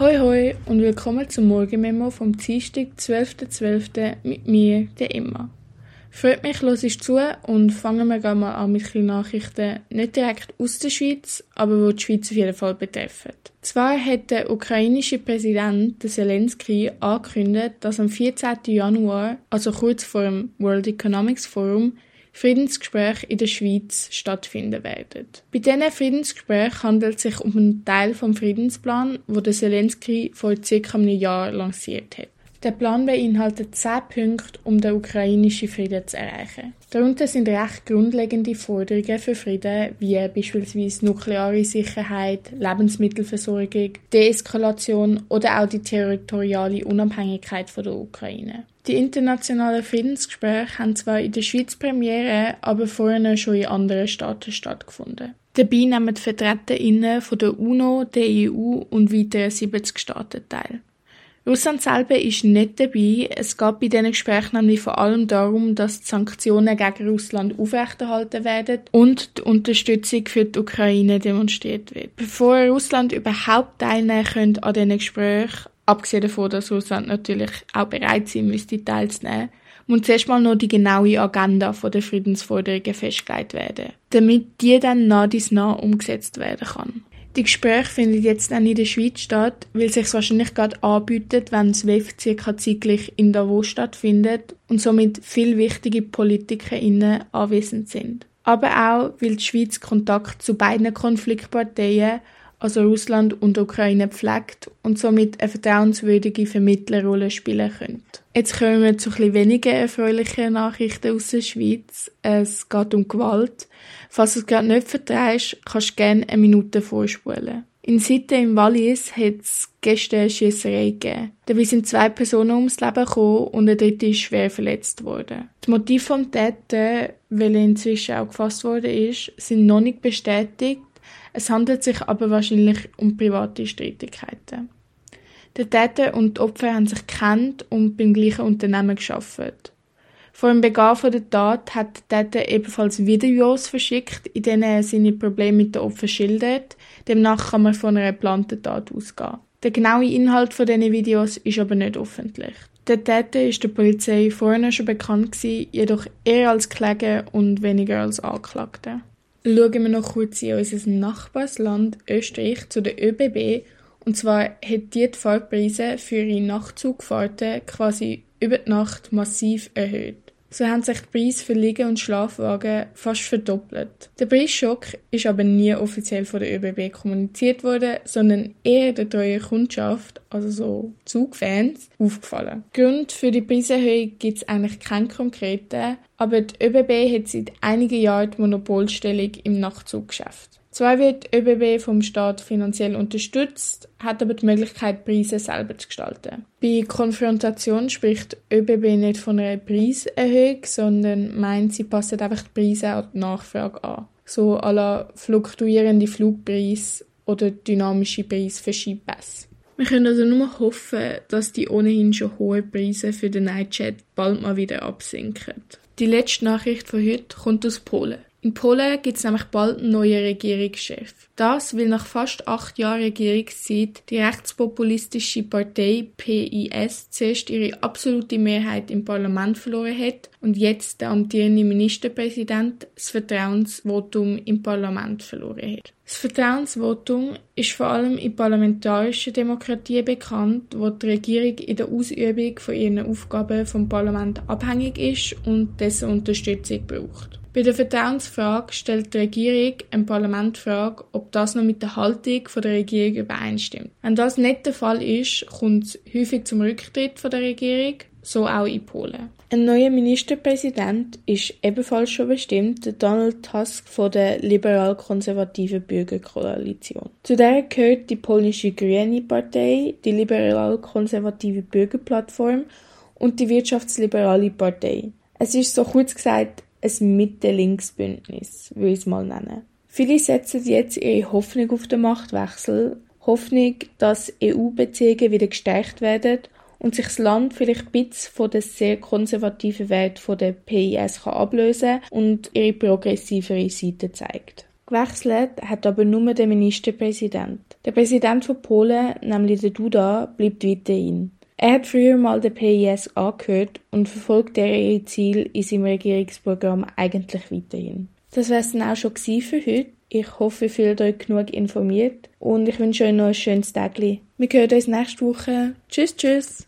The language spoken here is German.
Hoi hoi und willkommen zum Morgenmemo vom Dienstag, 12.12. .12. mit mir, der Emma. Freut mich, los ist zu und fangen wir gleich mal an mit Nachrichten, nicht direkt aus der Schweiz, aber die die Schweiz auf jeden Fall betreffen. Zwar hat der ukrainische Präsident, Zelensky, angekündigt, dass am 14. Januar, also kurz vor dem World Economics Forum, Friedensgespräche in der Schweiz stattfinden werden. Bei diesen Friedensgesprächen handelt es sich um einen Teil vom Friedensplan, wo der Zelensky vor circa einem Jahr lanciert hat. Der Plan beinhaltet zehn Punkte, um den ukrainischen Frieden zu erreichen. Darunter sind recht grundlegende Forderungen für Frieden, wie beispielsweise nukleare Sicherheit, Lebensmittelversorgung, Deeskalation oder auch die territoriale Unabhängigkeit der Ukraine. Die internationalen Friedensgespräche haben zwar in der Schweiz Premiere, aber vorher schon in anderen Staaten stattgefunden. Dabei nehmen VertreterInnen von der UNO, der EU und weiteren 70 Staaten teil. Russland selber ist nicht dabei. Es geht bei diesen Gesprächen nämlich vor allem darum, dass die Sanktionen gegen Russland aufrechterhalten werden und die Unterstützung für die Ukraine demonstriert wird. Bevor Russland überhaupt teilnehmen könnte an diesen Gesprächen, abgesehen davon, dass Russland natürlich auch bereit sein müsste, teilzunehmen, muss zuerst mal noch die genaue Agenda der Friedensforderungen festgelegt werden, damit die dann nach dies nah umgesetzt werden kann. Die Gespräche finden jetzt auch in der Schweiz statt, weil sich wahrscheinlich gerade anbietet, wenn das WEF circa zeitlich in Davos stattfindet und somit viel wichtige PolitikerInnen anwesend sind. Aber auch, weil die Schweiz Kontakt zu beiden Konfliktparteien also Russland und Ukraine pflegt und somit eine vertrauenswürdige Vermittlerrolle spielen könnte. Jetzt kommen wir zu ein weniger erfreulichen Nachrichten aus der Schweiz. Es geht um Gewalt. Falls du es gerade nicht vertreibst, kannst du gerne eine Minute vorspulen. In Sitte im Wallis hat es gestern eine Schiesserei gegeben. Dabei sind zwei Personen ums Leben gekommen und eine dritte ist schwer verletzt worden. Die Motive des Täter, welche inzwischen auch gefasst worden ist, sind noch nicht bestätigt, es handelt sich aber wahrscheinlich um private Streitigkeiten. Der Täter und die Opfer haben sich kennt und beim gleichen Unternehmen geschafft. Vor dem Beginn der Tat hat der Täter ebenfalls Videos verschickt, in denen er seine Probleme mit den Opfern schildert. Demnach kann man von einer geplanten Tat ausgehen. Der genaue Inhalt von diesen Videos ist aber nicht öffentlich. Der Täter ist der Polizei vorher schon bekannt gewesen, jedoch eher als Kläger und weniger als Anklagter. Schauen wir noch kurz in unser Nachbarsland Österreich zu der ÖBB. Und zwar hat die, die Fahrpreise für ihre Nachtzugfahrten quasi über die Nacht massiv erhöht. So haben sich die Preise für Liegen- und Schlafwagen fast verdoppelt. Der Preisschock ist aber nie offiziell von der ÖBB kommuniziert worden, sondern eher der treuen Kundschaft, also so Zugfans, aufgefallen. Grund für die Preiserhöhung gibt es eigentlich keinen konkreten, aber die ÖBB hat seit einigen Jahren die Monopolstellung im Nachtzuggeschäft. Zwar wird die ÖBB vom Staat finanziell unterstützt, hat aber die Möglichkeit, Preise selber zu gestalten. Bei Konfrontation spricht ÖBB nicht von einer Preiserhöhung, sondern meint, sie passen einfach die Preise an die Nachfrage an. So à la fluktuierende Flugpreise oder dynamische Preise Skipässe. Wir können also nur hoffen, dass die ohnehin schon hohen Preise für den Nightchat bald mal wieder absinken. Die letzte Nachricht von heute kommt aus Polen. In Polen gibt es nämlich bald einen neuen Regierungschef. Das, weil nach fast acht Jahren Regierungszeit die rechtspopulistische Partei PIS zuerst ihre absolute Mehrheit im Parlament verloren hat und jetzt der amtierende Ministerpräsident das Vertrauensvotum im Parlament verloren hat. Das Vertrauensvotum ist vor allem in parlamentarischen Demokratien bekannt, wo die Regierung in der Ausübung von ihren Aufgaben vom Parlament abhängig ist und dessen Unterstützung braucht. Bei der Vertrauensfrage stellt die Regierung im Parlament die Frage, ob das noch mit der Haltung der Regierung übereinstimmt. Wenn das nicht der Fall ist, kommt es häufig zum Rücktritt der Regierung, so auch in Polen. Ein neuer Ministerpräsident ist ebenfalls schon bestimmt, Donald Tusk von der liberal-konservativen Bürgerkoalition. Zu der gehört die polnische Grüne Partei, die liberal-konservative Bürgerplattform und die wirtschaftsliberale Partei. Es ist so kurz gesagt ein Mitte-Links-Bündnis, würde ich es mal nennen. Viele setzen jetzt ihre Hoffnung auf den Machtwechsel, Hoffnung, dass EU-Beziehungen wieder gestärkt werden und sich das Land vielleicht ein bisschen von der sehr konservativen Wert der PIS kann ablösen und ihre progressivere Seite zeigt. Gewechselt hat aber nur der Ministerpräsident. Der Präsident von Polen, nämlich der Duda, bleibt weiterhin. Er hat früher mal den PIS angehört und verfolgt ihre Ziele in seinem Regierungsprogramm eigentlich weiterhin. Das wäre es dann auch schon für heute. Ich hoffe, ihr fühlt euch genug informiert und ich wünsche euch noch ein schönes Tag. Wir hören uns nächste Woche. Tschüss, tschüss!